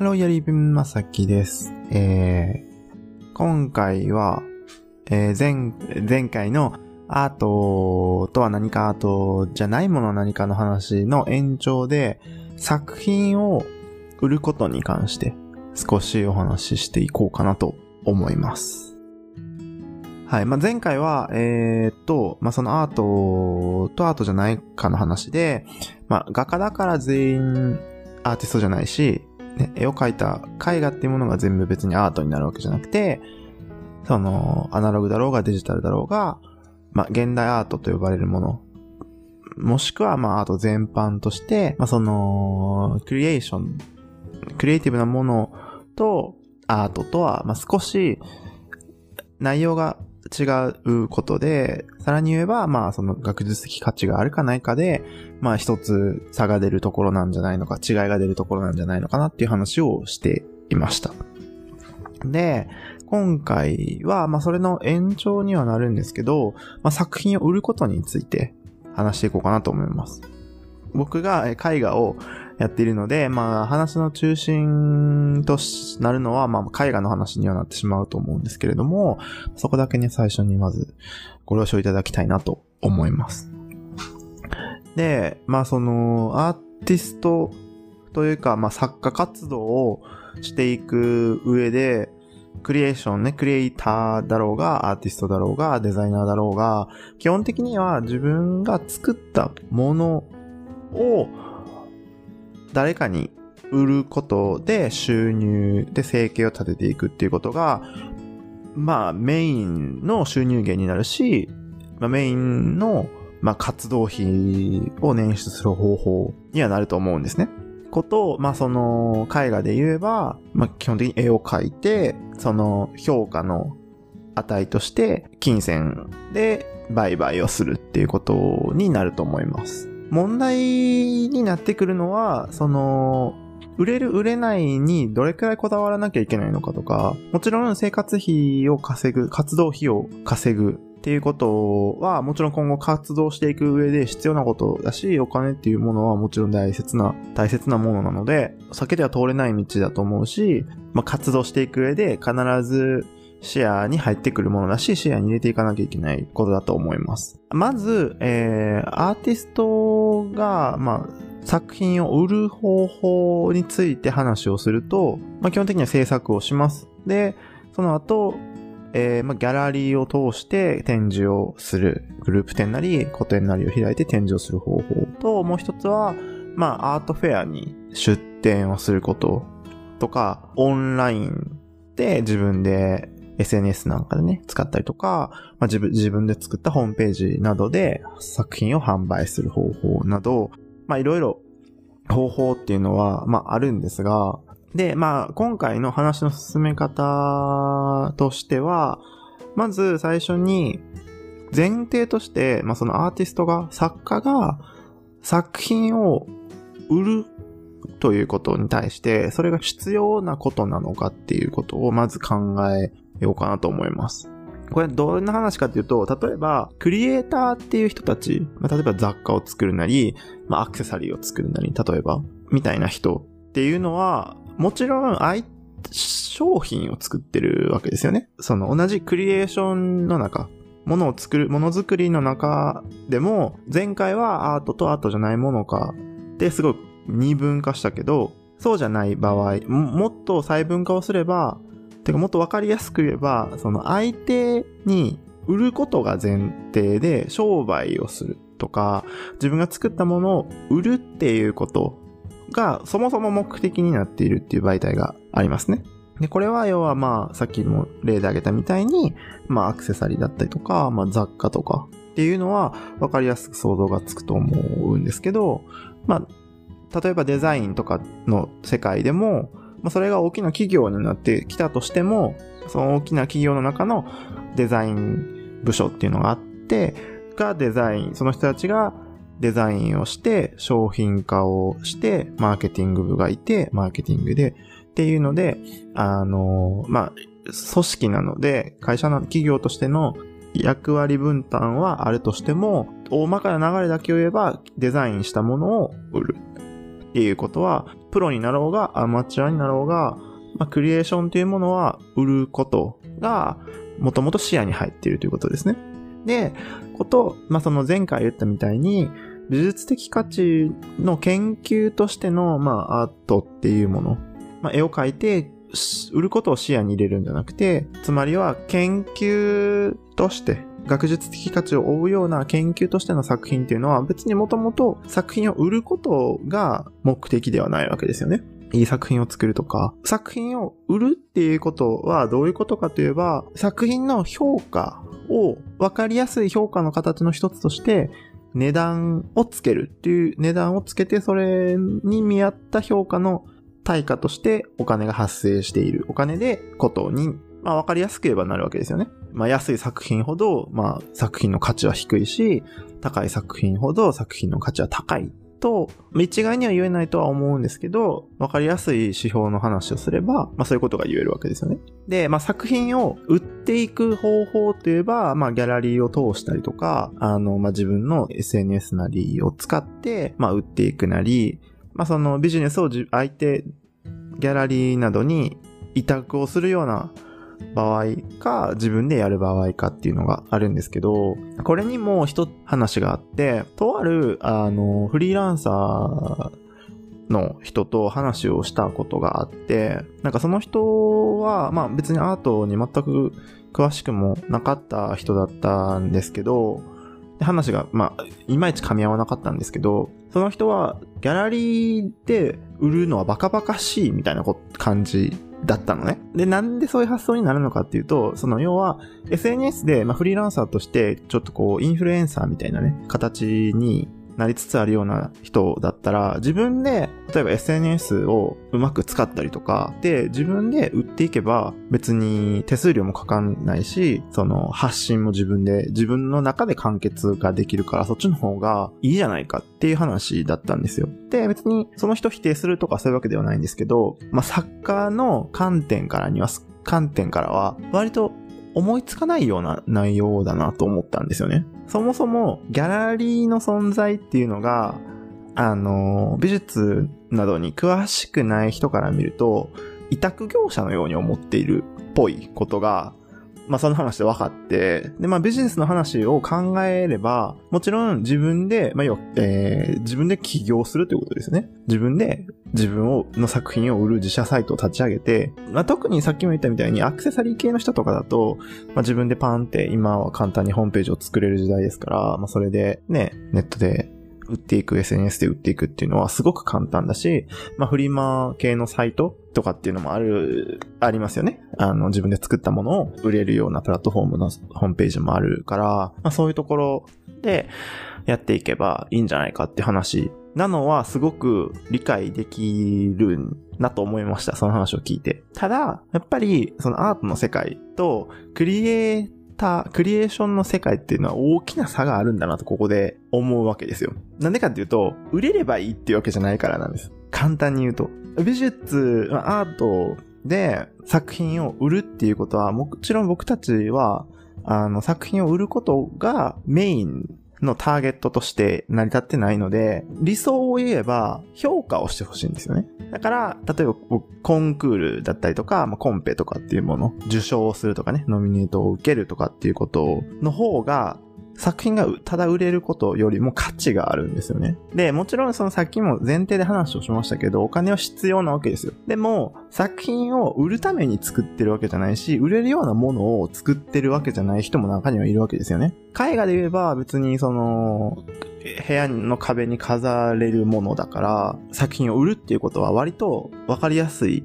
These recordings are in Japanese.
ハロー、やりぶんまさきです。えー、今回は、えー、前、前回のアートとは何かアートじゃないもの何かの話の延長で、作品を売ることに関して少しお話ししていこうかなと思います。はい。まあ、前回は、えーっと、まあ、そのアートとアートじゃないかの話で、まあ、画家だから全員アーティストじゃないし、ね、絵を描いた絵画っていうものが全部別にアートになるわけじゃなくて、その、アナログだろうがデジタルだろうが、まあ、現代アートと呼ばれるもの、もしくは、まあ、アート全般として、まあ、その、クリエーション、クリエイティブなものとアートとは、まあ、少し内容が違うことで、さらに言えば、まあ、その学術的価値があるかないかで、まあ、一つ差が出るところなんじゃないのか、違いが出るところなんじゃないのかなっていう話をしていました。で、今回は、まあ、それの延長にはなるんですけど、まあ、作品を売ることについて話していこうかなと思います。僕が絵画をやっているので、まあ、話の中心となるのは、まあ、絵画の話にはなってしまうと思うんですけれども、そこだけね、最初にまずご了承いただきたいなと思います。で、まあ、その、アーティストというか、まあ、作家活動をしていく上で、クリエーションね、クリエイターだろうが、アーティストだろうが、デザイナーだろうが、基本的には自分が作ったものを誰かに売ることで収入で生計を立てていくっていうことが、まあメインの収入源になるし、まあ、メインの、まあ、活動費を捻出する方法にはなると思うんですね。ことを、まあ、その、絵画で言えば、まあ、基本的に絵を描いて、その評価の値として、金銭で売買をするっていうことになると思います。問題になってくるのは、その、売れる売れないにどれくらいこだわらなきゃいけないのかとか、もちろん生活費を稼ぐ、活動費を稼ぐっていうことは、もちろん今後活動していく上で必要なことだし、お金っていうものはもちろん大切な、大切なものなので、避けては通れない道だと思うし、まあ、活動していく上で必ず視野に入ってくるものだし、視野に入れていかなきゃいけないことだと思います。まず、えー、アーティストが、まあ、作品を売る方法について話をすると、まあ、基本的には制作をします。で、その後、えーまあ、ギャラリーを通して展示をする。グループ展なり、個展なりを開いて展示をする方法と、もう一つは、まあ、アートフェアに出展をすることとか、オンラインで自分で SNS なんかでね、使ったりとか、まあ、自分、自分で作ったホームページなどで作品を販売する方法など、まあ、いろいろ方法っていうのは、まあ、あるんですが、で、まあ、今回の話の進め方としては、まず最初に、前提として、まあ、そのアーティストが、作家が作品を売るということに対して、それが必要なことなのかっていうことをまず考えようかなと思います。これどんな話かっていうと、例えば、クリエイターっていう人たち、まあ、例えば雑貨を作るなり、まあ、アクセサリーを作るなり、例えば、みたいな人っていうのは、もちろん、商品を作ってるわけですよね。その同じクリエーションの中、ものを作る、ものづくりの中でも、前回はアートとアートじゃないものかですごい二分化したけど、そうじゃない場合、ももっと細分化をすれば、てかもっとわかりやすく言えば、その相手に売ることが前提で商売をするとか、自分が作ったものを売るっていうことがそもそも目的になっているっていう媒体がありますね。で、これは要はまあ、さっきも例で挙げたみたいに、まあ、アクセサリーだったりとか、まあ、雑貨とかっていうのは分かりやすく想像がつくと思うんですけど、まあ、例えばデザインとかの世界でも、まあ、それが大きな企業になってきたとしても、その大きな企業の中のデザイン部署っていうのがあって、がデザイン、その人たちがデザインをして、商品化をして、マーケティング部がいて、マーケティングで、っていうので、あの、まあ、組織なので、会社の企業としての役割分担はあるとしても、大まかな流れだけを言えば、デザインしたものを売る。っていうことは、プロになろうがアマチュアになろうが、まあ、クリエーションというものは売ることが、もともと視野に入っているということですね。で、こと、まあ、その前回言ったみたいに、美術的価値の研究としての、まあ、アートっていうもの。まあ、絵を描いて、売ることを視野に入れるんじゃなくて、つまりは研究として、学術的価値を追うような研究としての作品っていうのは別にもともと作品を売ることが目的ではないわけですよね。いい作品を作るとか、作品を売るっていうことはどういうことかといえば、作品の評価を分かりやすい評価の形の一つとして、値段をつけるっていう値段をつけてそれに見合った評価の対価としてお金が発生している。お金でことに、まあ分かりやすく言えばなるわけですよね。まあ安い作品ほど、まあ作品の価値は低いし、高い作品ほど作品の価値は高いと、一概には言えないとは思うんですけど、わかりやすい指標の話をすれば、まあそういうことが言えるわけですよね。で、まあ作品を売っていく方法といえば、まあギャラリーを通したりとか、あの、まあ自分の SNS なりを使って、まあ売っていくなり、まあそのビジネスを相手、ギャラリーなどに委託をするような場合か、自分でやる場合かっていうのがあるんですけど、これにも一話があって、とある、あの、フリーランサーの人と話をしたことがあって、なんかその人は、まあ別にアートに全く詳しくもなかった人だったんですけど、話が、まあ、いまいち噛み合わなかったんですけど、その人は、ギャラリーで売るのはバカバカしいみたいな感じだったのね。で、なんでそういう発想になるのかっていうと、その要は SNS で、まあ、フリーランサーとしてちょっとこうインフルエンサーみたいなね、形になりつつあるような人だったら、自分で、例えば SNS をうまく使ったりとか、で、自分で売っていけば、別に手数料もかかんないし、その発信も自分で、自分の中で完結ができるから、そっちの方がいいじゃないかっていう話だったんですよ。で、別にその人否定するとかそういうわけではないんですけど、まあ、作家の観点からには、観点からは、割と思いつかないような内容だなと思ったんですよね。そもそもギャラリーの存在っていうのが、あの、美術などに詳しくない人から見ると、委託業者のように思っているっぽいことがまあその話で分かって、で、まあビジネスの話を考えれば、もちろん自分で、まあ要は、えー、自分で起業するということですね。自分で自分を、の作品を売る自社サイトを立ち上げて、まあ特にさっきも言ったみたいにアクセサリー系の人とかだと、まあ自分でパンって今は簡単にホームページを作れる時代ですから、まあそれでね、ネットで売っていく、SNS で売っていくっていうのはすごく簡単だし、まあフリマ系のサイトとかっていうのもある、ありますよね。あの、自分で作ったものを売れるようなプラットフォームのホームページもあるから、まあそういうところでやっていけばいいんじゃないかって話なのはすごく理解できるなと思いました。その話を聞いて。ただ、やっぱりそのアートの世界とクリエイター、クリエーションの世界っていうのは大きな差があるんだなとここで思うわけですよ。なんでかっていうと、売れればいいっていうわけじゃないからなんです。簡単に言うと。美術、アートで作品を売るっていうことは、もちろん僕たちは、あの、作品を売ることがメインのターゲットとして成り立ってないので、理想を言えば評価をしてほしいんですよね。だから、例えばコンクールだったりとか、まあ、コンペとかっていうもの、受賞をするとかね、ノミネートを受けるとかっていうことの方が、作品がただ売れることよりも価値があるんですよね。で、もちろんそのさっきも前提で話をしましたけど、お金は必要なわけですよ。でも、作品を売るために作ってるわけじゃないし、売れるようなものを作ってるわけじゃない人も中にはいるわけですよね。絵画で言えば別にその、部屋の壁に飾れるものだから、作品を売るっていうことは割とわかりやすい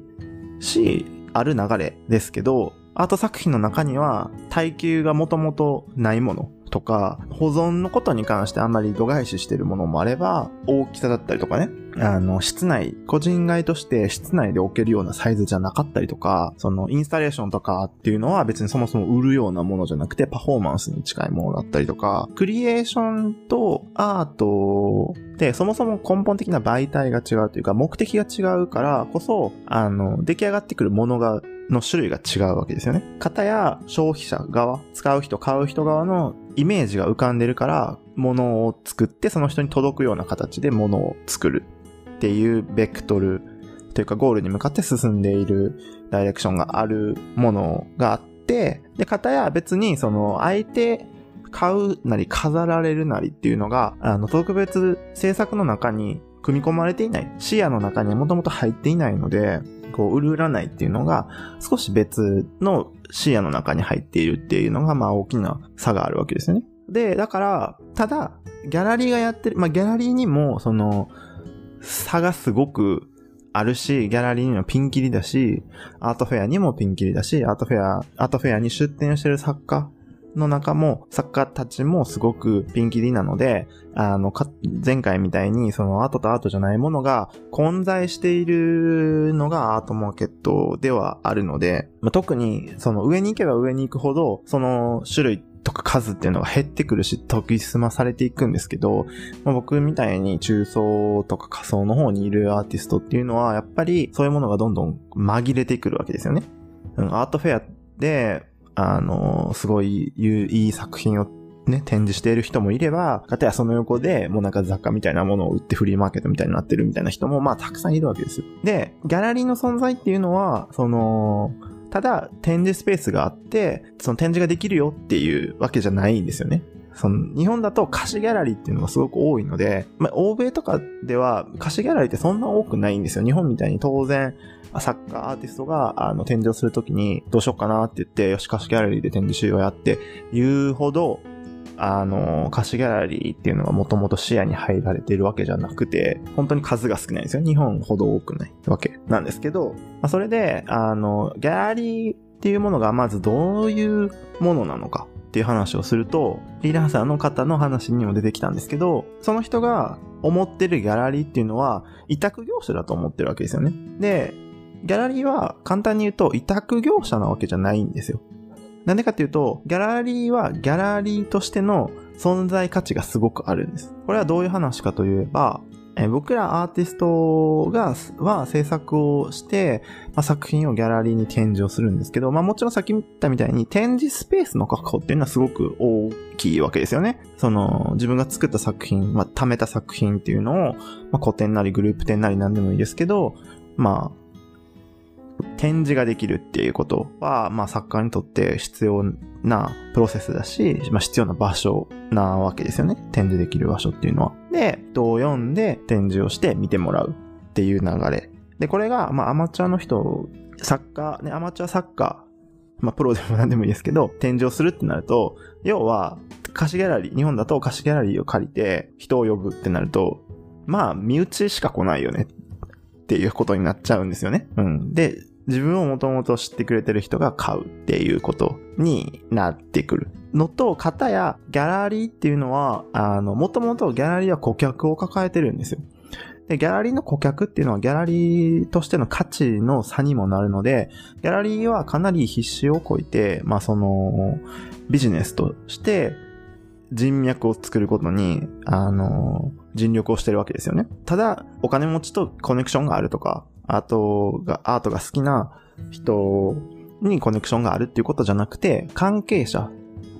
し、ある流れですけど、アート作品の中には耐久がもともとないものとか、保存のことに関してあんまり度外視してるものもあれば、大きさだったりとかね、あの、室内、個人買いとして室内で置けるようなサイズじゃなかったりとか、そのインスタレーションとかっていうのは別にそもそも売るようなものじゃなくてパフォーマンスに近いものだったりとか、クリエーションとアートで、そもそも根本的な媒体が違うというか、目的が違うからこそ、あの、出来上がってくるものがの種類が違うわけですよね。型や消費者側、使う人、買う人側のイメージが浮かんでるから、物を作ってその人に届くような形で物を作る。っていうベクトルというかゴールに向かって進んでいるダイレクションがあるものがあって、で、方や別にその相手買うなり飾られるなりっていうのが、あの、特別制作の中に組み込まれていない。視野の中にはもともと入っていないので、こう、売る売らないっていうのが少し別の視野の中に入っているっていうのが、まあ大きな差があるわけですよね。で、だから、ただ、ギャラリーがやってる、まあギャラリーにも、その、差がすごくあるし、ギャラリーにもピンキリだし、アートフェアにもピンキリだし、アートフェア、アートフェアに出展してる作家の中も、作家たちもすごくピンキリなので、あの、か前回みたいに、そのアートとアートじゃないものが混在しているのがアートマーケットではあるので、まあ、特にその上に行けば上に行くほど、その種類とか数っていうのが減ってくるし、研ぎ澄まされていくんですけど、まあ、僕みたいに中層とか仮想の方にいるアーティストっていうのは、やっぱりそういうものがどんどん紛れてくるわけですよね。うん、アートフェアで、あの、すごいいい作品をね、展示している人もいれば、かたやその横で、もうなんか雑貨みたいなものを売ってフリーマーケットみたいになってるみたいな人も、まあたくさんいるわけです。で、ギャラリーの存在っていうのは、その、ただ展示スペースがあって、その展示ができるよっていうわけじゃないんですよね。その日本だと貸しギャラリーっていうのがすごく多いので、まあ、欧米とかでは貸しギャラリーってそんな多くないんですよ。日本みたいに当然、作家、アーティストが、あの、展示をするときに、どうしようかなって言って、よし、貸しギャラリーで展示しようやって言うほど、あの、貸しギャラリーっていうのがもともと視野に入られてるわけじゃなくて、本当に数が少ないんですよ。日本ほど多くないわけなんですけど、まあ、それで、あの、ギャラリーっていうものがまずどういうものなのかっていう話をすると、フリーランサーの方の話にも出てきたんですけど、その人が思ってるギャラリーっていうのは、委託業者だと思ってるわけですよね。で、ギャラリーは簡単に言うと委託業者なわけじゃないんですよ。なんでかっていうと、ギャラリーはギャラリーとしての存在価値がすごくあるんです。これはどういう話かといえば、え僕らアーティストが、は制作をして、まあ、作品をギャラリーに展示をするんですけど、まあもちろんさっき言ったみたいに展示スペースの確保っていうのはすごく大きいわけですよね。その自分が作った作品、まあ貯めた作品っていうのを、まあ古典なりグループ展なり何でもいいですけど、まあ展示ができるっていうことは、まあ、作家にとって必要なプロセスだし、まあ、必要な場所なわけですよね。展示できる場所っていうのは。で、人を読んで展示をして見てもらうっていう流れ。で、これが、まあ、アマチュアの人、作家、ね、アマチュア作家、まあ、プロでも何でもいいですけど、展示をするってなると、要は、貸しギャラリー、日本だと貸しギャラリーを借りて人を呼ぶってなると、まあ、身内しか来ないよねっていうことになっちゃうんですよね。うん。で、自分をもともと知ってくれてる人が買うっていうことになってくる。のと、型やギャラリーっていうのは、あの、もともとギャラリーは顧客を抱えてるんですよ。で、ギャラリーの顧客っていうのはギャラリーとしての価値の差にもなるので、ギャラリーはかなり必死をこいて、まあその、ビジネスとして人脈を作ることに、あの、尽力をしてるわけですよね。ただ、お金持ちとコネクションがあるとか、アートが、アートが好きな人にコネクションがあるっていうことじゃなくて、関係者、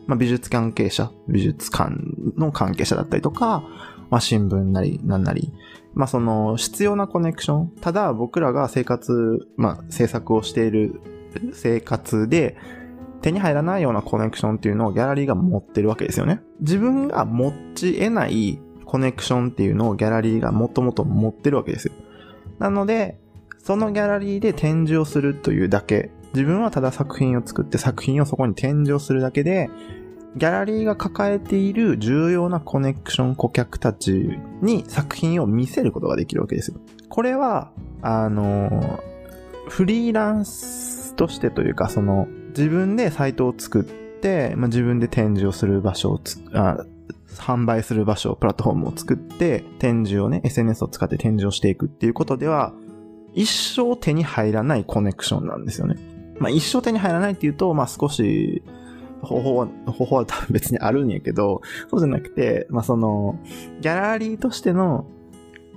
まあ、美術関係者、美術館の関係者だったりとか、まあ、新聞なり、なんなり、まあ、その、必要なコネクション。ただ、僕らが生活、まあ、制作をしている生活で、手に入らないようなコネクションっていうのをギャラリーが持ってるわけですよね。自分が持ち得ないコネクションっていうのをギャラリーがもともと持ってるわけですよ。なので、そのギャラリーで展示をするというだけ、自分はただ作品を作って作品をそこに展示をするだけで、ギャラリーが抱えている重要なコネクション顧客たちに作品を見せることができるわけですよ。これは、あの、フリーランスとしてというか、その、自分でサイトを作って、まあ、自分で展示をする場所をつあ販売する場所、プラットフォームを作って、展示をね、SNS を使って展示をしていくっていうことでは、一生手に入らないコネクションなんですよね。まあ一生手に入らないっていうと、まあ少し、方法は、方法は多分別にあるんやけど、そうじゃなくて、まあその、ギャラリーとしての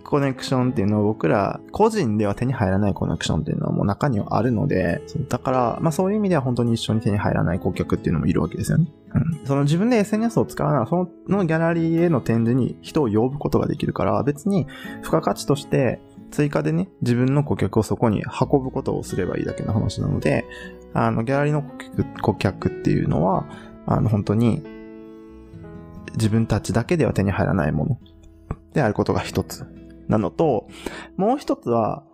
コネクションっていうのを僕ら個人では手に入らないコネクションっていうのはもう中にはあるので、だから、まあそういう意味では本当に一緒に手に入らない顧客っていうのもいるわけですよね。うん。その自分で SNS を使うなら、そのギャラリーへの展示に人を呼ぶことができるから、別に付加価値として追加でね、自分の顧客をそこに運ぶことをすればいいだけの話なので、あの、ギャラリーの顧客顧客っていうのは、あの、本当に、自分たちだけでは手に入らないものであることが一つなのと、もう一つは、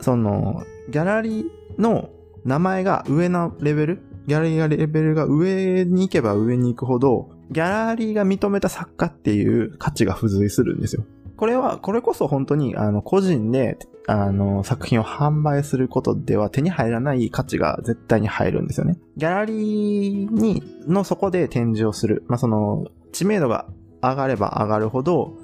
その、ギャラリーの名前が上のレベルギャラリーがレベルが上に行けば上に行くほど、ギャラリーが認めた作家っていう価値が付随するんですよ。これは、これこそ本当に、あの、個人で、あの、作品を販売することでは手に入らない価値が絶対に入るんですよね。ギャラリーに、のそこで展示をする。まあ、その、知名度が上がれば上がるほど、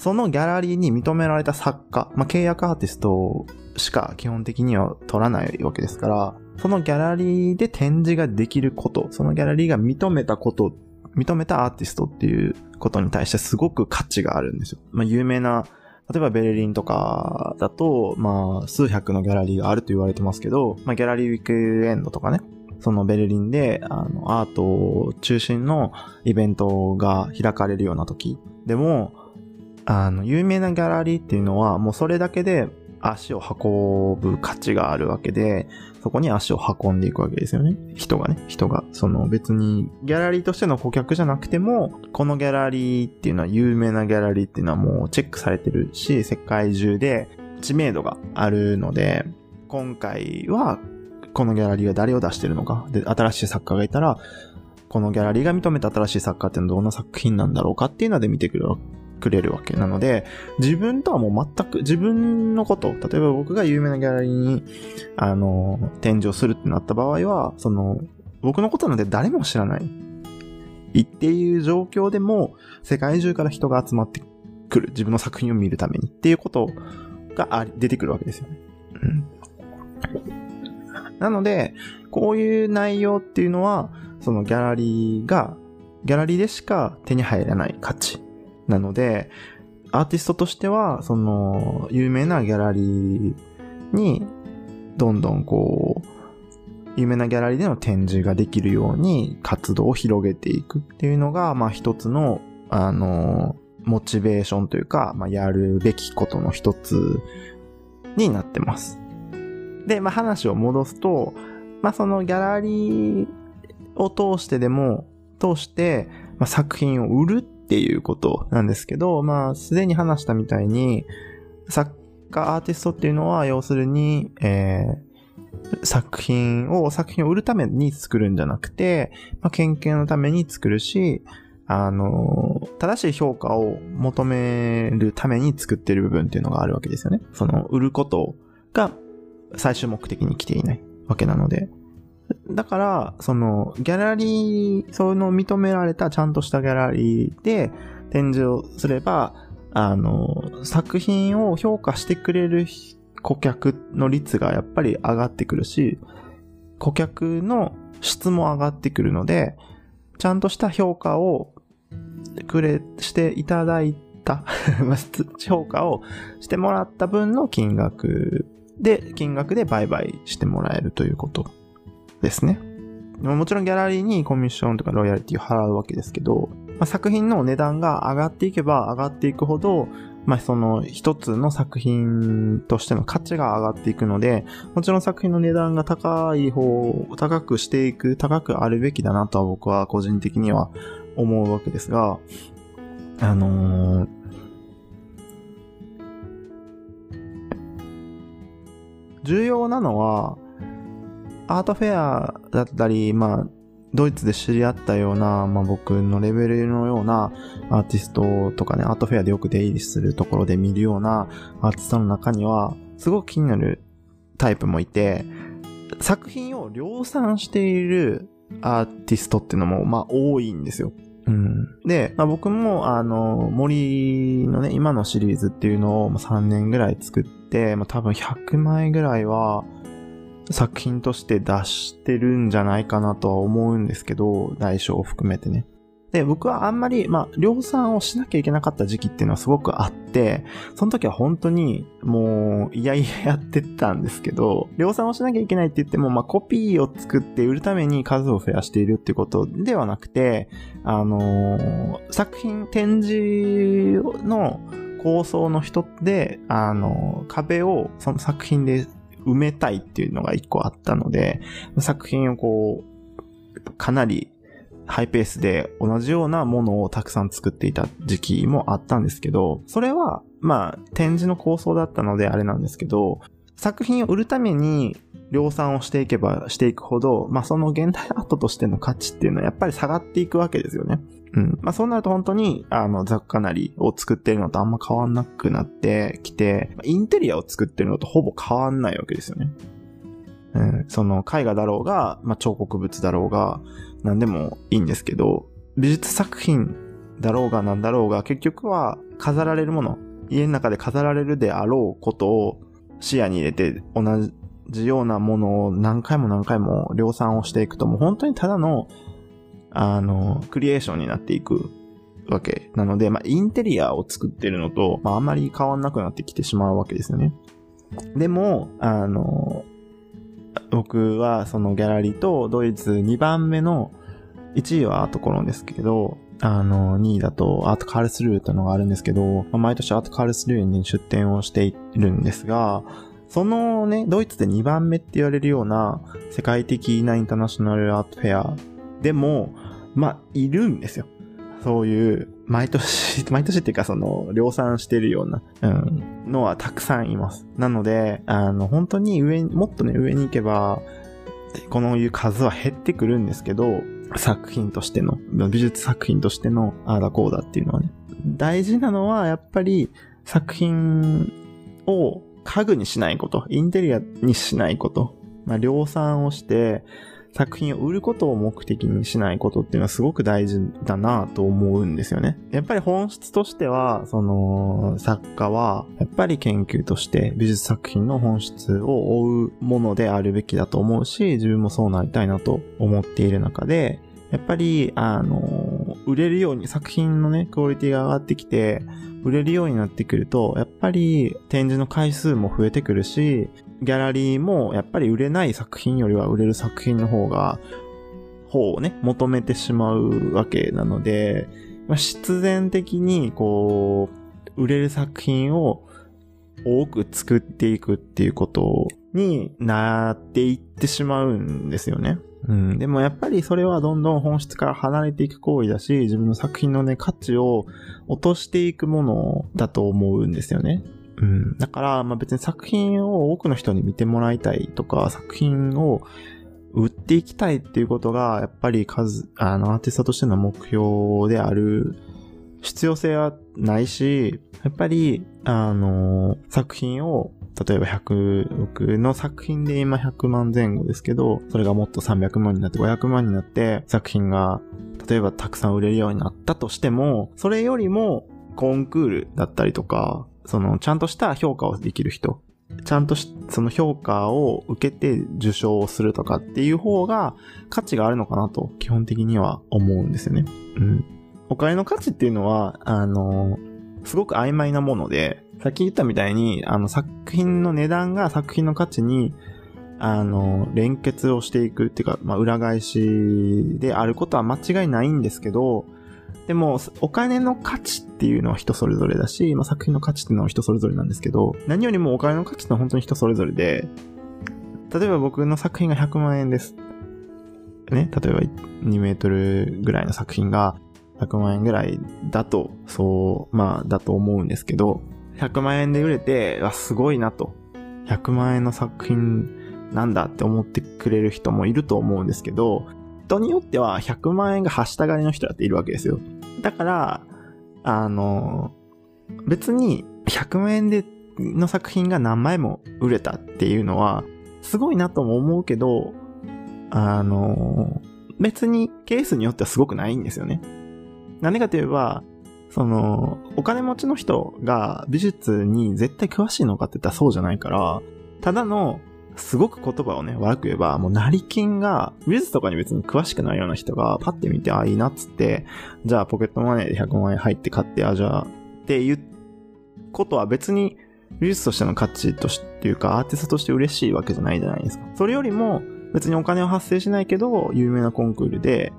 そのギャラリーに認められた作家、まあ、契約アーティストしか基本的には取らないわけですから、そのギャラリーで展示ができること、そのギャラリーが認めたこと認めたアーティストっていうことに対してすごく価値があるんですよ。まあ、有名な、例えばベルリンとかだと、まあ、数百のギャラリーがあると言われてますけど、まあ、ギャラリーウィークエンドとかね、そのベルリンで、あの、アート中心のイベントが開かれるような時でも、あの、有名なギャラリーっていうのは、もうそれだけで足を運ぶ価値があるわけで、そこに足を運んでいくわけですよね。人がね、人が。その別にギャラリーとしての顧客じゃなくても、このギャラリーっていうのは有名なギャラリーっていうのはもうチェックされてるし、世界中で知名度があるので、今回はこのギャラリーは誰を出してるのか？で、新しい作家がいたら、このギャラリーが認めた新しい作家っていうのはどんな作品なんだろうかっていうので見てくるくれるわけなので、自分とはもう全く、自分のこと、例えば僕が有名なギャラリーに、あの、展示をするってなった場合は、その、僕のことなんて誰も知らない。っていう状況でも、世界中から人が集まってくる。自分の作品を見るためにっていうことが、出てくるわけですよね。うん。なので、こういう内容っていうのは、そのギャラリーが、ギャラリーでしか手に入らない価値なので、アーティストとしては、その、有名なギャラリーに、どんどんこう、有名なギャラリーでの展示ができるように活動を広げていくっていうのが、まあ一つの、あの、モチベーションというか、まあやるべきことの一つになってます。で、まあ話を戻すと、まあそのギャラリーを通してでも、通して、まあ、作品を売るっていうことなんですけど、まあ、すでに話したみたいに、作家、アーティストっていうのは、要するに、えー、作品を、作品を売るために作るんじゃなくて、まあ、研究のために作るし、あの、正しい評価を求めるために作ってる部分っていうのがあるわけですよね。その、売ることが最終目的に来ていないわけなので。だから、その、ギャラリー、そういうのを認められたちゃんとしたギャラリーで展示をすれば、あの、作品を評価してくれる顧客の率がやっぱり上がってくるし、顧客の質も上がってくるので、ちゃんとした評価をくれ、していただいた 評価をしてもらった分の金額で、金額で売買してもらえるということ。ですね。もちろんギャラリーにコミッションとかロイヤリティを払うわけですけど、まあ、作品の値段が上がっていけば上がっていくほど、まあ、その一つの作品としての価値が上がっていくので、もちろん作品の値段が高い方を、高くしていく、高くあるべきだなとは僕は個人的には思うわけですが、あのー、重要なのは、アートフェアだったり、まあ、ドイツで知り合ったような、まあ僕のレベルのようなアーティストとかね、アートフェアでよく出入りするところで見るようなアーティストの中には、すごく気になるタイプもいて、作品を量産しているアーティストっていうのも、まあ多いんですよ。うん。で、まあ、僕も、あの、森のね、今のシリーズっていうのを3年ぐらい作って、まあ、多分100枚ぐらいは、作品として出してるんじゃないかなとは思うんですけど、大小を含めてね。で、僕はあんまり、まあ、量産をしなきゃいけなかった時期っていうのはすごくあって、その時は本当に、もう、いやいややってたんですけど、量産をしなきゃいけないって言っても、まあ、コピーを作って売るために数を増やしているっていうことではなくて、あのー、作品、展示の構想の人で、あの、壁をその作品で埋めたいっていうのが一個あったので、作品をこう、かなりハイペースで同じようなものをたくさん作っていた時期もあったんですけど、それは、まあ、展示の構想だったのであれなんですけど、作品を売るために量産をしていけばしていくほど、まあその現代アートとしての価値っていうのはやっぱり下がっていくわけですよね。うん。まあそうなると本当に、あの、雑貨なりを作ってるのとあんま変わんなくなってきて、インテリアを作ってるのとほぼ変わんないわけですよね。うん。その絵画だろうが、まあ彫刻物だろうが、何でもいいんですけど、美術作品だろうが何だろうが、結局は飾られるもの、家の中で飾られるであろうことを視野に入れて同じようなものを何回も何回も量産をしていくともう本当にただのあの、クリエーションになっていくわけなので、まあ、インテリアを作ってるのと、まあ、あんまり変わんなくなってきてしまうわけですよね。でも、あの、僕はそのギャラリーとドイツ2番目の1位はアートコロンですけど、あの、2位だとアートカールスルーというのがあるんですけど、ま、毎年アートカールスルーに出展をしているんですが、そのね、ドイツで2番目って言われるような世界的なインターナショナルアートフェアでも、まあ、いるんですよ。そういう、毎年、毎年っていうかその、量産してるような、うん、のはたくさんいます。なので、あの、本当に上に、もっとね、上に行けば、このいう数は減ってくるんですけど、作品としての、美術作品としての、ああだこうだっていうのはね。大事なのは、やっぱり、作品を家具にしないこと、インテリアにしないこと、まあ、量産をして、作品を売ることを目的にしないことっていうのはすごく大事だなと思うんですよね。やっぱり本質としては、その、作家は、やっぱり研究として美術作品の本質を追うものであるべきだと思うし、自分もそうなりたいなと思っている中で、やっぱり、あの、売れるように、作品のね、クオリティが上がってきて、売れるようになってくると、やっぱり展示の回数も増えてくるし、ギャラリーもやっぱり売れない作品よりは売れる作品の方が、方をね、求めてしまうわけなので、まあ、必然的にこう、売れる作品を多く作っていくっていうことになっていってしまうんですよね。うん。でもやっぱりそれはどんどん本質から離れていく行為だし、自分の作品のね、価値を落としていくものだと思うんですよね。うん。だから、まあ別に作品を多くの人に見てもらいたいとか、作品を売っていきたいっていうことが、やっぱり数、あの、アーティストとしての目標である必要性はないし、やっぱり、あの、作品を、例えば100、僕の作品で今100万前後ですけど、それがもっと300万になって500万になって、作品が、例えばたくさん売れるようになったとしても、それよりも、コンクールだったりとか、その、ちゃんとした評価をできる人、ちゃんとしその評価を受けて受賞をするとかっていう方が価値があるのかなと基本的には思うんですよね。うん。お金の価値っていうのは、あの、すごく曖昧なもので、さっき言ったみたいに、あの、作品の値段が作品の価値に、あの、連結をしていくっていうか、まあ、裏返しであることは間違いないんですけど、でも、お金の価値っていうのは人それぞれだし、まあ、作品の価値っていうのは人それぞれなんですけど、何よりもお金の価値ってのは本当に人それぞれで、例えば僕の作品が100万円です。ね、例えば2メートルぐらいの作品が100万円ぐらいだと、そう、まあ、だと思うんですけど、100万円で売れて、わ、すごいなと。100万円の作品なんだって思ってくれる人もいると思うんですけど、人によっては100万円がはしたがりの人だっているわけですよ。だから、あの、別に100万円での作品が何枚も売れたっていうのは、すごいなとも思うけど、あの、別にケースによってはすごくないんですよね。なんでかといえば、その、お金持ちの人が美術に絶対詳しいのかって言ったらそうじゃないから、ただのすごく言葉をね、悪く言えば、もう成金が、美術とかに別に詳しくないような人が、パッて見て、あ、いいなっつって、じゃあポケットマネーで100万円入って買って、あ、じゃあ、っていうことは別に、美術としての価値としていうか、アーティストとして嬉しいわけじゃないじゃないですか。それよりも、別にお金は発生しないけど、有名なコンクールで、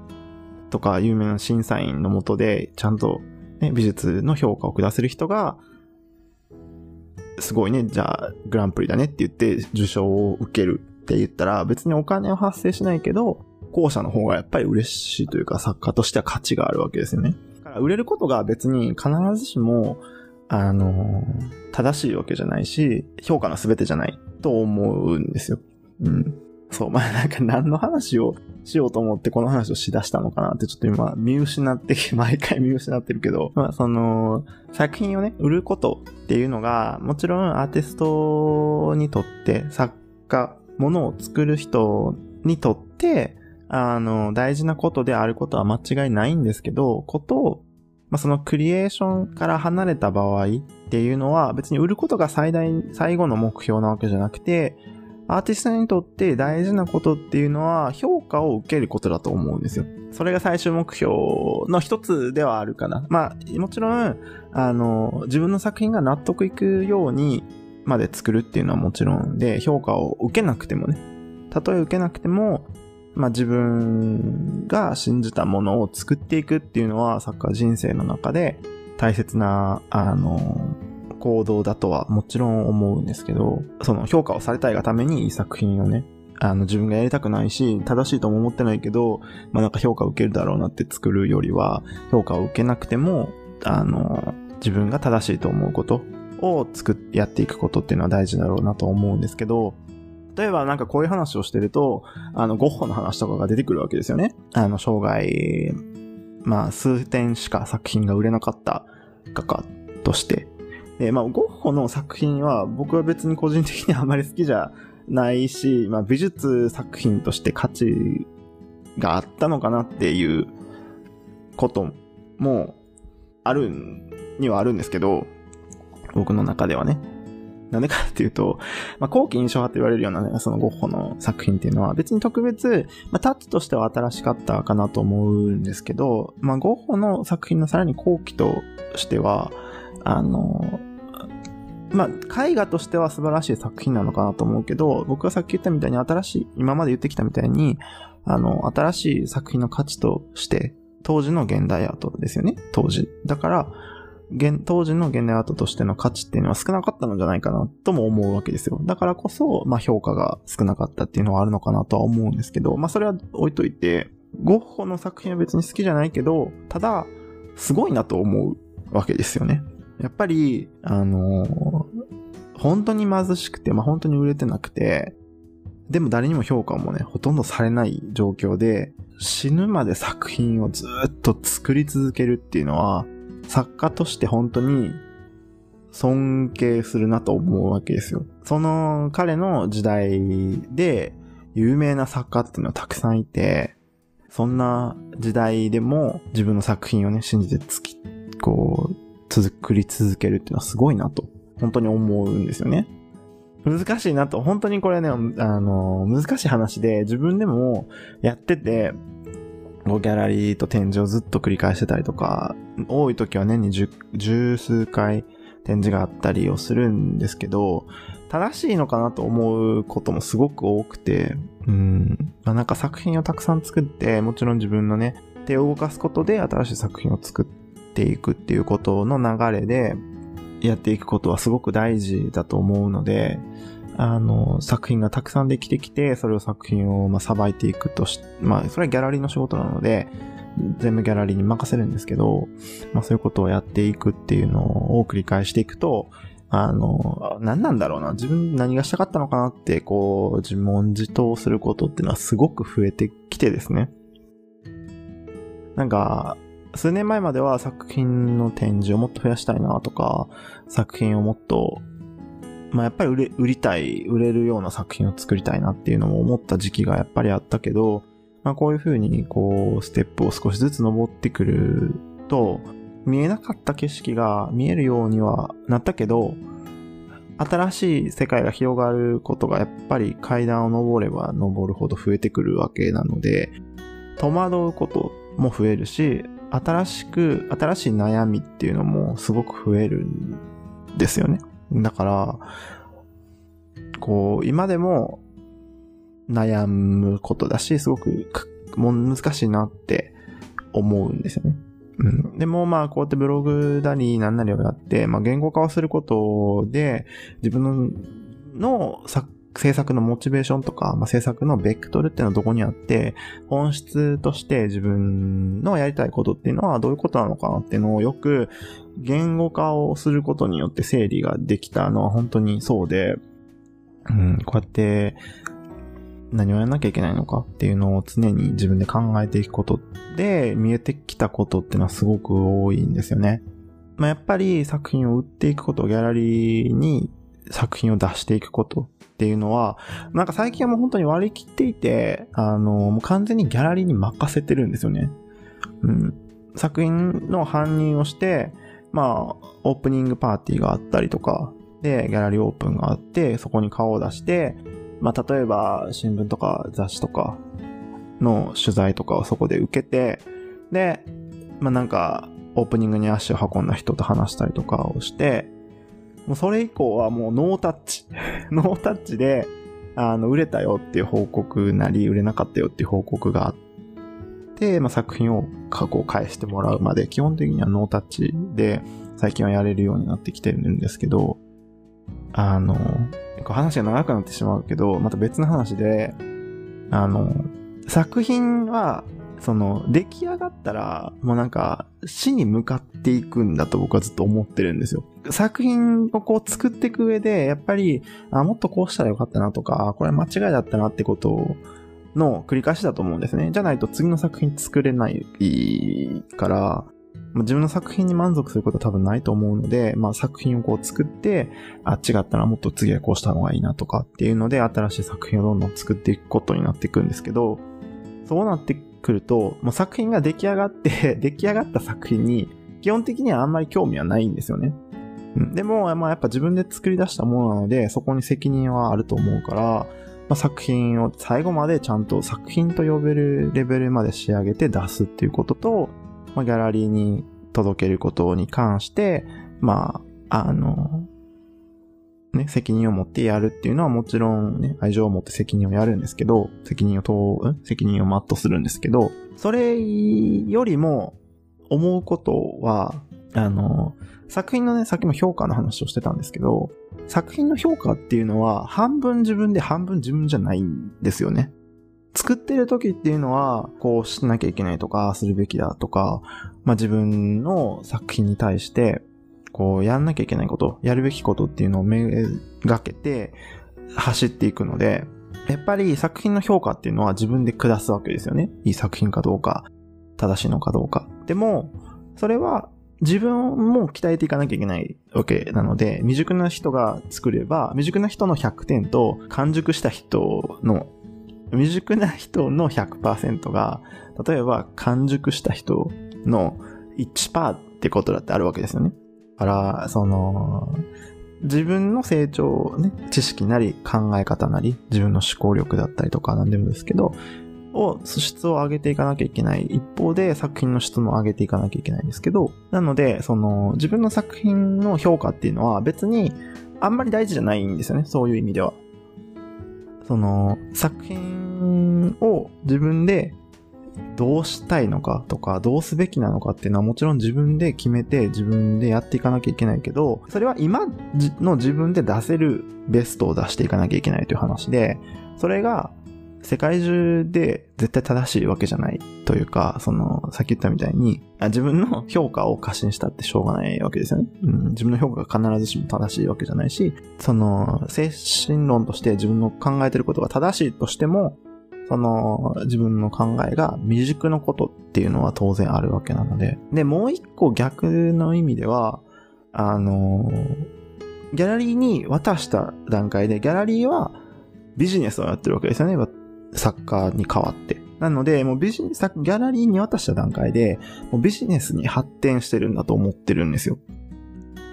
とか、有名な審査員のもとで、ちゃんと、ね、美術の評価を下せる人が、すごいね、じゃあ、グランプリだねって言って受賞を受けるって言ったら、別にお金は発生しないけど、後者の方がやっぱり嬉しいというか、作家としては価値があるわけですよね。だから売れることが別に必ずしも、あの、正しいわけじゃないし、評価の全てじゃないと思うんですよ。うん。そう、まあなんか何の話をしようと思ってこの話をしだしたのかなってちょっと今見失って、毎回見失ってるけど、まあその、作品をね、売ることっていうのが、もちろんアーティストにとって、作家、ものを作る人にとって、あの、大事なことであることは間違いないんですけど、ことを、まあ、そのクリエーションから離れた場合っていうのは別に売ることが最大、最後の目標なわけじゃなくて、アーティストにとって大事なことっていうのは評価を受けることだと思うんですよ。それが最終目標の一つではあるかな。まあ、もちろん、あの、自分の作品が納得いくようにまで作るっていうのはもちろんで、評価を受けなくてもね。たとえ受けなくても、まあ自分が信じたものを作っていくっていうのはサッカー人生の中で大切な、あの、行動だとはもちろん思うんですけど、その評価をされたいがためにいい作品をね、あの自分がやりたくないし、正しいとも思ってないけど、まあなんか評価を受けるだろうなって作るよりは、評価を受けなくても、あの、自分が正しいと思うことを作っ、やっていくことっていうのは大事だろうなと思うんですけど、例えばなんかこういう話をしてると、あの、ゴッホの話とかが出てくるわけですよね。あの、生涯、まあ、数点しか作品が売れなかった画家として。で、まあ、ゴッホの作品は僕は別に個人的にあまり好きじゃないし、まあ、美術作品として価値があったのかなっていうこともあるにはあるんですけど、僕の中ではね。なんでかっていうと、まあ、後期印象派って言われるようなね、そのゴッホの作品っていうのは別に特別、まあ、タッチとしては新しかったかなと思うんですけど、まあ、ゴッホの作品のさらに後期としては、あの、まあ、絵画としては素晴らしい作品なのかなと思うけど、僕がさっき言ったみたいに新しい、今まで言ってきたみたいに、あの、新しい作品の価値として、当時の現代アートですよね。当時。だから、現、当時の現代アートとしての価値っていうのは少なかったのじゃないかなとも思うわけですよ。だからこそ、まあ評価が少なかったっていうのはあるのかなとは思うんですけど、まあそれは置いといて、ゴッホの作品は別に好きじゃないけど、ただ、すごいなと思うわけですよね。やっぱり、あの、本当に貧しくて、まあ、本当に売れてなくて、でも誰にも評価もね、ほとんどされない状況で、死ぬまで作品をずっと作り続けるっていうのは、作家として本当に尊敬するなと思うわけですよ。その彼の時代で有名な作家っていうのはたくさんいて、そんな時代でも自分の作品をね、信じてつき、こう、作り続けるっていうのはすごいなと、本当に思うんですよね。難しいなと、本当にこれね、あの、難しい話で自分でもやってて、ギャラリーと展示をずっと繰り返してたりとか、多い時は年に十数回展示があったりをするんですけど、正しいのかなと思うこともすごく多くて、うん、まあ、なんか作品をたくさん作って、もちろん自分のね、手を動かすことで新しい作品を作ってっていくっていうことの流れで、やっていくことはすごく大事だと思うので、あの、作品がたくさんできてきて、それを作品を、まあ、さばいていくとし、まあ、それはギャラリーの仕事なので、全部ギャラリーに任せるんですけど、まあ、そういうことをやっていくっていうのを繰り返していくと、あの、何なんだろうな。自分何がしたかったのかなって、こう、自問自答することっていうのはすごく増えてきてですね。なんか、数年前までは作品の展示をもっと増やしたいなとか、作品をもっと、まあやっぱり売れ、売りたい、売れるような作品を作りたいなっていうのも思った時期がやっぱりあったけど、まあこういう風にこう、ステップを少しずつ登ってくると、見えなかった景色が見えるようにはなったけど、新しい世界が広がることがやっぱり階段を登れば登るほど増えてくるわけなので、戸惑うことも増えるし、新しく、新しい悩みっていうのもすごく増えるんですよね。だから、こう、今でも悩むことだし、すごく難しいなって思うんですよね。うん。でもまあこうやってブログなりなんなりをやって、まあ言語化をすることで自分の作制作のモチベーションとか、まあ、制作のベクトルっていうのはどこにあって、本質として自分のやりたいことっていうのはどういうことなのかなっていうのをよく言語化をすることによって整理ができたのは本当にそうで、うん、こうやって何をやんなきゃいけないのかっていうのを常に自分で考えていくことで見えてきたことっていうのはすごく多いんですよね。まあ、やっぱり作品を売っていくこと、ギャラリーに作品を出していくことっていうのは、なんか最近はもう本当に割り切っていて、あの、もう完全にギャラリーに任せてるんですよね。うん。作品の搬入をして、まあ、オープニングパーティーがあったりとか、で、ギャラリーオープンがあって、そこに顔を出して、まあ、例えば、新聞とか雑誌とかの取材とかをそこで受けて、で、まあ、なんか、オープニングに足を運んだ人と話したりとかをして、もうそれ以降はもうノータッチ。ノータッチで、あの、売れたよっていう報告なり、売れなかったよっていう報告があって、まあ、作品を過去返してもらうまで、基本的にはノータッチで、最近はやれるようになってきてるんですけど、あの、話が長くなってしまうけど、また別の話で、あの、作品は、その、出来上がったら、もうなんか、死に向かっていくんだと僕はずっと思ってるんですよ。作品をこう作っていく上で、やっぱり、あ、もっとこうしたらよかったなとか、これ間違いだったなってことの繰り返しだと思うんですね。じゃないと次の作品作れないから、自分の作品に満足することは多分ないと思うので、まあ作品をこう作って、あ、違ったらもっと次はこうした方がいいなとかっていうので、新しい作品をどんどん作っていくことになっていくんですけど、そうなってくると、もう作品が出来上がって、出来上がった作品に、基本的にはあんまり興味はないんですよね。うん、でも、まあやっぱ自分で作り出したものなので、そこに責任はあると思うから、まあ、作品を最後までちゃんと作品と呼べるレベルまで仕上げて出すっていうことと、まあ、ギャラリーに届けることに関して、まあ、あの、ね、責任を持ってやるっていうのはもちろんね、愛情を持って責任をやるんですけど、責任を問う、責任を全うするんですけど、それよりも思うことは、あの、作品のね、さっきも評価の話をしてたんですけど、作品の評価っていうのは半分自分で半分自分じゃないんですよね。作ってる時っていうのは、こうしなきゃいけないとか、するべきだとか、まあ自分の作品に対して、こうやんなきゃいけないこと、やるべきことっていうのをめがけて走っていくので、やっぱり作品の評価っていうのは自分で下すわけですよね。いい作品かどうか、正しいのかどうか。でも、それは自分も鍛えていかなきゃいけないわけなので、未熟な人が作れば、未熟な人の100点と完熟した人の、未熟な人の100%が、例えば完熟した人の1%ってことだってあるわけですよね。から、その、自分の成長、ね、知識なり考え方なり、自分の思考力だったりとか何でもですけど、を、質を上げていかなきゃいけない一方で作品の質も上げていかなきゃいけないんですけど、なので、その、自分の作品の評価っていうのは別にあんまり大事じゃないんですよね。そういう意味では。その、作品を自分でどうしたいのかとか、どうすべきなのかっていうのはもちろん自分で決めて自分でやっていかなきゃいけないけど、それは今の自分で出せるベストを出していかなきゃいけないという話で、それが世界中で絶対正しいわけじゃないというか、その、さっき言ったみたいに、自分の評価を過信したってしょうがないわけですよね。うん、自分の評価が必ずしも正しいわけじゃないし、その、精神論として自分の考えてることが正しいとしても、その、自分の考えが未熟のことっていうのは当然あるわけなので。で、もう一個逆の意味では、あの、ギャラリーに渡した段階で、ギャラリーはビジネスをやってるわけですよね。作家に代わって。なので、もうビジネス、ギャラリーに渡した段階で、もうビジネスに発展してるんだと思ってるんですよ。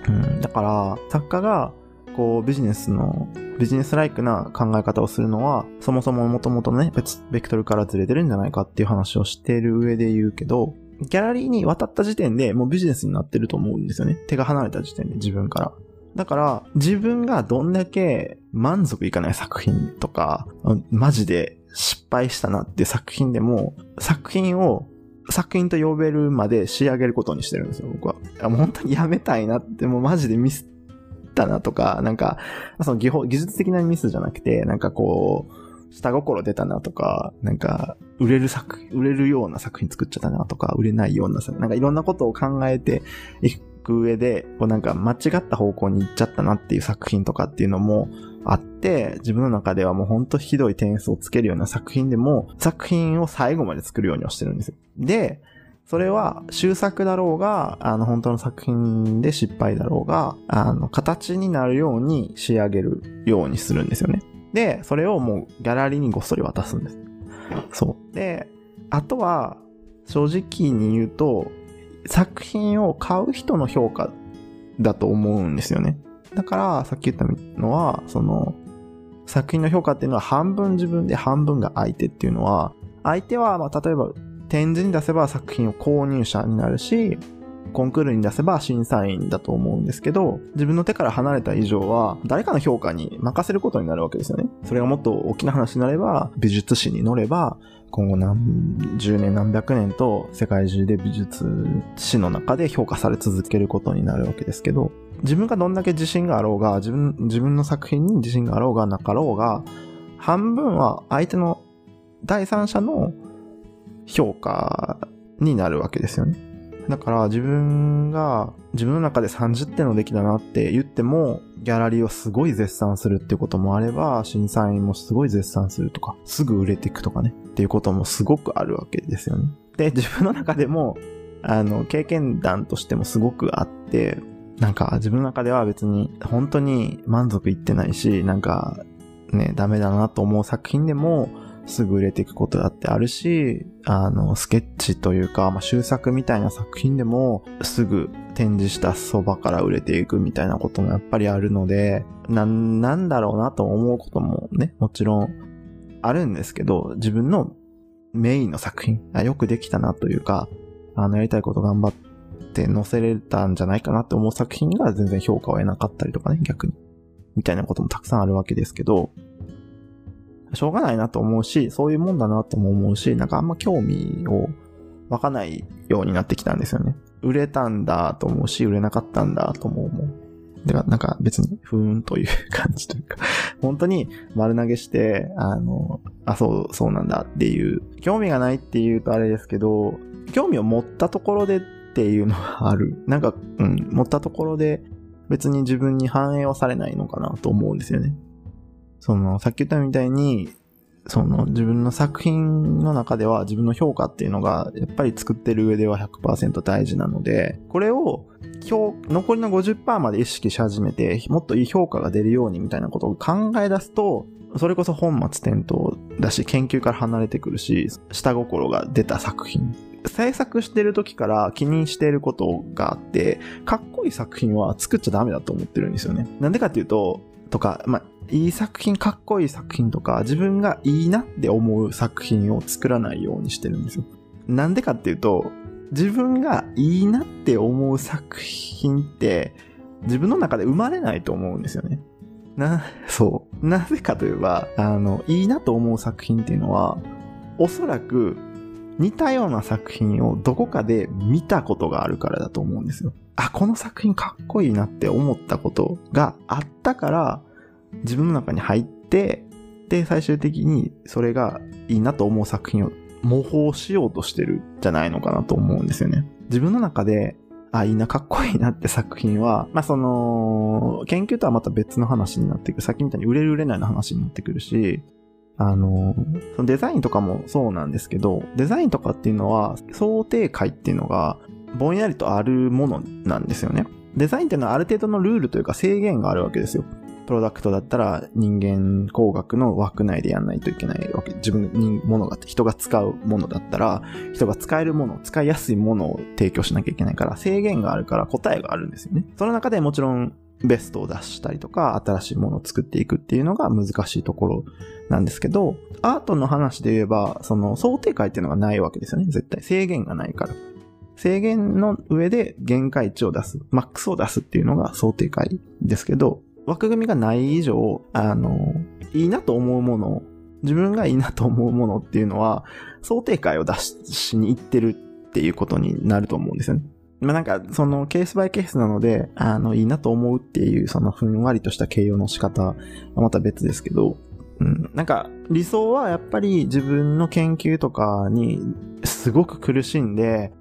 うん。だから、作家が、こう、ビジネスの、ビジネスライクな考え方をするのは、そもそも元々ね、別、ベクトルからずれてるんじゃないかっていう話をしてる上で言うけど、ギャラリーに渡った時点でもうビジネスになってると思うんですよね。手が離れた時点で自分から。だから、自分がどんだけ満足いかない作品とか、マジで失敗したなっていう作品でも、作品を作品と呼べるまで仕上げることにしてるんですよ、僕は。もう本当にやめたいなって、もうマジでミスったなとか、なんか、その技法、技術的なミスじゃなくて、なんかこう、下心出たなとか、なんか、売れる作、売れるような作品作っちゃったなとか、売れないようななんかいろんなことを考えていく上で、こうなんか間違った方向に行っちゃったなっていう作品とかっていうのもあって、自分の中ではもうほんとひどい点数をつけるような作品でも、作品を最後まで作るようにはしてるんですよ。で、それは終作だろうが、あの、本当の作品で失敗だろうが、あの、形になるように仕上げるようにするんですよね。で、それをもうギャラリーにごっそり渡すんです。そう。で、あとは、正直に言うと、作品を買う人の評価だと思うんですよね。だから、さっき言ったのは、その、作品の評価っていうのは半分自分で半分が相手っていうのは、相手は、まあ、例えば展示に出せば作品を購入者になるし、コンクールに出せば審査員だと思うんですけど、自分の手から離れた以上は、誰かの評価に任せることになるわけですよね。それがもっと大きな話になれば、美術史に乗れば、今後何十年何百年と世界中で美術史の中で評価され続けることになるわけですけど、自分がどんだけ自信があろうが、自分、自分の作品に自信があろうがなかろうが、半分は相手の第三者の評価になるわけですよね。だから自分が自分の中で30点の出来だなって言っても、ギャラリーをすごい絶賛するっていうこともあれば、審査員もすごい絶賛するとか、すぐ売れていくとかね、っていうこともすごくあるわけですよね。で、自分の中でも、あの、経験談としてもすごくあって、なんか自分の中では別に本当に満足いってないし、なんかね、ダメだなと思う作品でも、すぐ売れていくことだってあるし、あの、スケッチというか、まあ、終作みたいな作品でも、すぐ展示したそばから売れていくみたいなこともやっぱりあるので、な、なんだろうなと思うこともね、もちろんあるんですけど、自分のメインの作品、あよくできたなというか、あの、やりたいこと頑張って載せれたんじゃないかなって思う作品が全然評価を得なかったりとかね、逆に。みたいなこともたくさんあるわけですけど、しょうがないなと思うし、そういうもんだなとも思うし、なんかあんま興味を湧かないようになってきたんですよね。売れたんだと思うし、売れなかったんだとも思う。だからなんか別にふーんという感じというか本当に丸投げして、あの、あ、そう、そうなんだっていう、興味がないっていうとあれですけど、興味を持ったところでっていうのはある。なんか、うん、持ったところで別に自分に反映はされないのかなと思うんですよね。その、さっき言ったみたいに、その自分の作品の中では自分の評価っていうのがやっぱり作ってる上では100%大事なので、これを今日残りの50%まで意識し始めて、もっといい評価が出るようにみたいなことを考え出すと、それこそ本末転倒だし、研究から離れてくるし、下心が出た作品。制作してる時から気にしていることがあって、かっこいい作品は作っちゃダメだと思ってるんですよね。なんでかっていうと、とか、まあ、いい作品、かっこいい作品とか、自分がいいなって思う作品を作らないようにしてるんですよ。なんでかっていうと、自分がいいなって思う作品って、自分の中で生まれないと思うんですよね。な、そう。なぜかといえば、あの、いいなと思う作品っていうのは、おそらく似たような作品をどこかで見たことがあるからだと思うんですよ。あ、この作品かっこいいなって思ったことがあったから、自分の中に入って、で、最終的にそれがいいなと思う作品を模倣しようとしてるじゃないのかなと思うんですよね。自分の中で、あ、いいな、かっこいいなって作品は、まあ、その、研究とはまた別の話になってくる。さっきみたいに売れる売れないの話になってくるし、あの、そのデザインとかもそうなんですけど、デザインとかっていうのは、想定会っていうのが、ぼんやりとあるものなんですよね。デザインっていうのはある程度のルールというか制限があるわけですよ。プロダクトだったら人間工学の枠内でやんないといけないわけ。自分にものが、人が使うものだったら、人が使えるもの、使いやすいものを提供しなきゃいけないから、制限があるから答えがあるんですよね。その中でもちろんベストを出したりとか、新しいものを作っていくっていうのが難しいところなんですけど、アートの話で言えば、その想定解っていうのがないわけですよね。絶対。制限がないから。制限の上で限界値を出す、マックスを出すっていうのが想定解ですけど、枠組みがない以上、あの、いいなと思うもの、自分がいいなと思うものっていうのは、想定解を出しに行ってるっていうことになると思うんですよね。まあなんか、そのケースバイケースなので、あの、いいなと思うっていう、そのふんわりとした形容の仕方はまた別ですけど、うん、なんか、理想はやっぱり自分の研究とかにすごく苦しんで、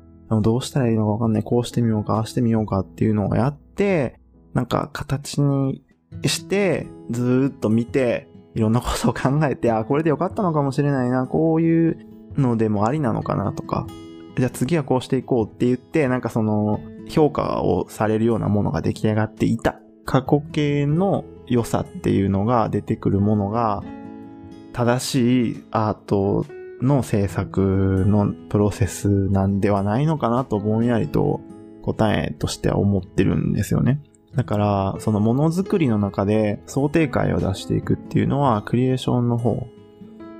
どうしたらいいのかわかんない、こうしてみようか、ああしてみようかっていうのをやって、なんか形にして、ずっと見て、いろんなことを考えて、あ、これでよかったのかもしれないな、こういうのでもありなのかなとか、じゃあ次はこうしていこうって言って、なんかその、評価をされるようなものが出来上がっていた。過去形の良さっていうのが出てくるものが、正しいアートの制作のプロセスなんではないのかなとぼんやりと答えとしては思ってるんですよね。だから、そのものづくりの中で想定会を出していくっていうのはクリエーションの方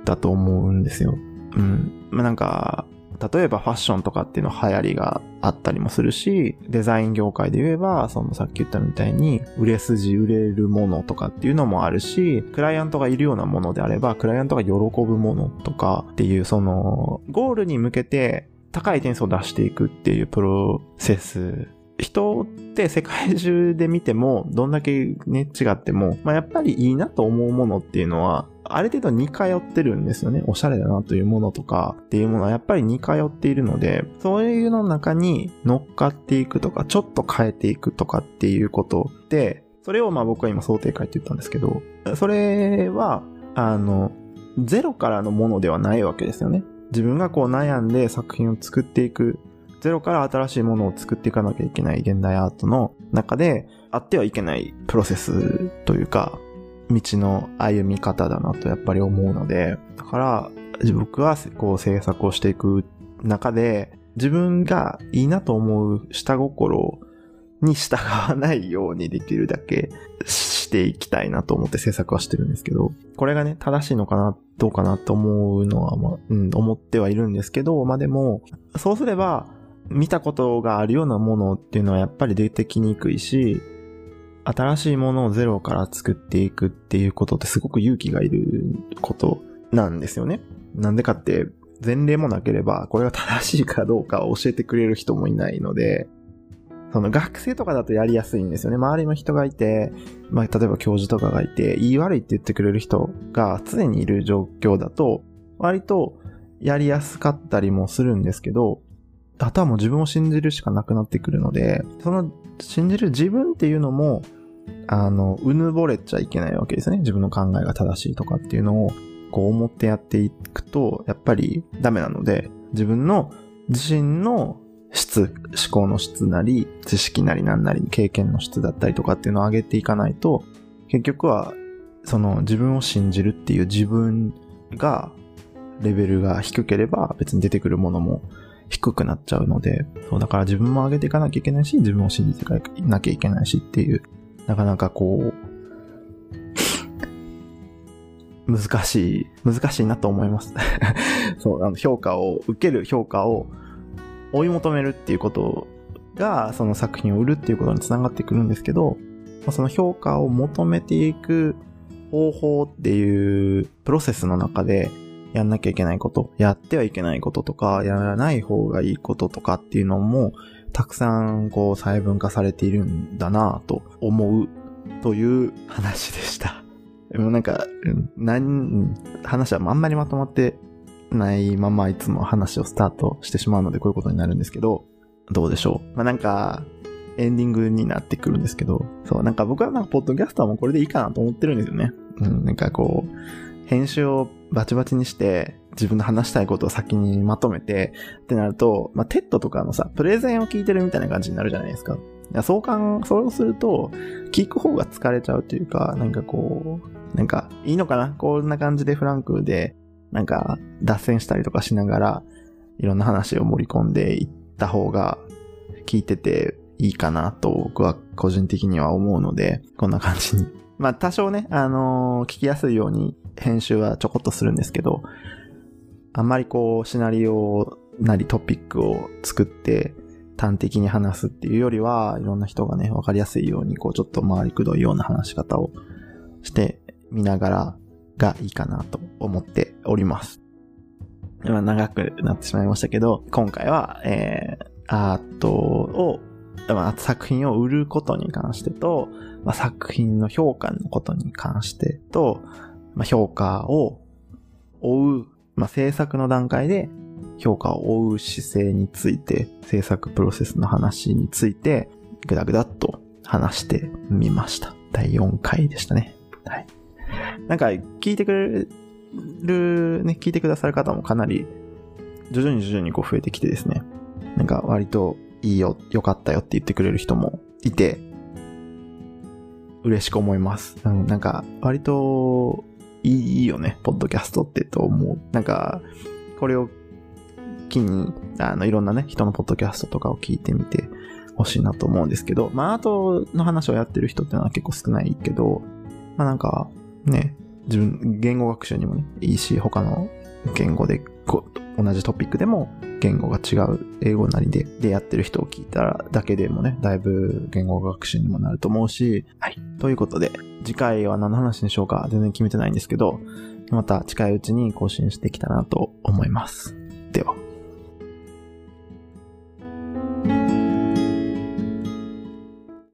だと思うんですよ。うん。まあ、なんか、例えばファッションとかっていうの流行りがあったりもするし、デザイン業界で言えば、そのさっき言ったみたいに、売れ筋売れるものとかっていうのもあるし、クライアントがいるようなものであれば、クライアントが喜ぶものとかっていう、その、ゴールに向けて高い点数を出していくっていうプロセス人って世界中で見ても、どんだけね、違っても、まあ、やっぱりいいなと思うものっていうのは、ある程度似通ってるんですよね。おしゃれだなというものとかっていうものはやっぱり似通っているので、そういうの中に乗っかっていくとか、ちょっと変えていくとかっていうことで、それをまあ僕は今想定会って言ったんですけど、それは、あの、ゼロからのものではないわけですよね。自分がこう悩んで作品を作っていくゼロから新しいものを作っていかなきゃいけない現代アートの中で、あってはいけないプロセスというか、道の歩み方だなとやっぱり思うので、だから、僕はこう制作をしていく中で、自分がいいなと思う下心に従わないようにできるだけしていきたいなと思って制作はしてるんですけど、これがね、正しいのかな、どうかなと思うのは、まあ、うん、思ってはいるんですけど、まあでも、そうすれば、見たことがあるようなものっていうのはやっぱり出てきにくいし、新しいものをゼロから作っていくっていうことってすごく勇気がいることなんですよね。なんでかって、前例もなければ、これが正しいかどうかを教えてくれる人もいないので、その学生とかだとやりやすいんですよね。周りの人がいて、まあ、例えば教授とかがいて、言い悪いって言ってくれる人が常にいる状況だと、割とやりやすかったりもするんですけど、あとはもう自分を信じるしかなくなってくるので、その信じる自分っていうのも、あの、うぬぼれちゃいけないわけですね。自分の考えが正しいとかっていうのを、こう思ってやっていくと、やっぱりダメなので、自分の自身の質、思考の質なり、知識なりなんなり、経験の質だったりとかっていうのを上げていかないと、結局は、その自分を信じるっていう自分が、レベルが低ければ別に出てくるものも低くなっちゃうので、そうだから自分も上げていかなきゃいけないし、自分を信じていかなきゃいけないしっていう、なかなかこう、難しい、難しいなと思います。そう、あの、評価を、受ける評価を追い求めるっていうことが、その作品を売るっていうことにつながってくるんですけど、その評価を求めていく方法っていうプロセスの中で、やんなきゃいけないこと、やってはいけないこととか、やらない方がいいこととかっていうのも、たくさんこう細分化されているんだなぁと思うという話でした。でもなんか、何、話はあんまりまとまってないままいつも話をスタートしてしまうのでこういうことになるんですけど、どうでしょう？まあなんか、エンディングになってくるんですけど、そう、なんか僕はなんかポッドキャスターもこれでいいかなと思ってるんですよね。うん、なんかこう、編集をバチバチにして、自分の話したいことを先にまとめて、ってなると、まあ、 TED とかのさ、プレゼンを聞いてるみたいな感じになるじゃないですか。そうかん、そうすると、聞く方が疲れちゃうというか、なんかこう、なんか、いいのかな？こんな感じでフランクで、なんか、脱線したりとかしながら、いろんな話を盛り込んでいった方が、聞いてていいかなと僕は個人的には思うので、こんな感じに。まあ多少ね、あのー、聞きやすいように編集はちょこっとするんですけど、あんまりこう、シナリオなりトピックを作って端的に話すっていうよりは、いろんな人がね、わかりやすいように、こう、ちょっと回りくどいような話し方をしてみながらがいいかなと思っております。まあ長くなってしまいましたけど、今回は、えー、アートを、まあ、作品を売ることに関してと、まあ、作品の評価のことに関してと、まあ、評価を追う、まあ、制作の段階で評価を追う姿勢について、制作プロセスの話について、ぐだぐだっと話してみました。第4回でしたね。はい。なんか、聞いてくれる、ね、聞いてくださる方もかなり、徐々に徐々にこう増えてきてですね。なんか、割といいよ、良かったよって言ってくれる人もいて、嬉しく思います。うん、なんか、割と、いいよね、ポッドキャストってと思う。なんか、これを機に、あの、いろんなね、人のポッドキャストとかを聞いてみてほしいなと思うんですけど、まあ、アートの話をやってる人っていうのは結構少ないけど、まあなんか、ね、自分、言語学習にもね、いいし、他の言語でこう、同じトピックでも言語が違う英語なりで、でやってる人を聞いたらだけでもね、だいぶ言語学習にもなると思うし、はい。ということで、次回は何の話にしようか全然決めてないんですけど、また近いうちに更新してきたなと思います。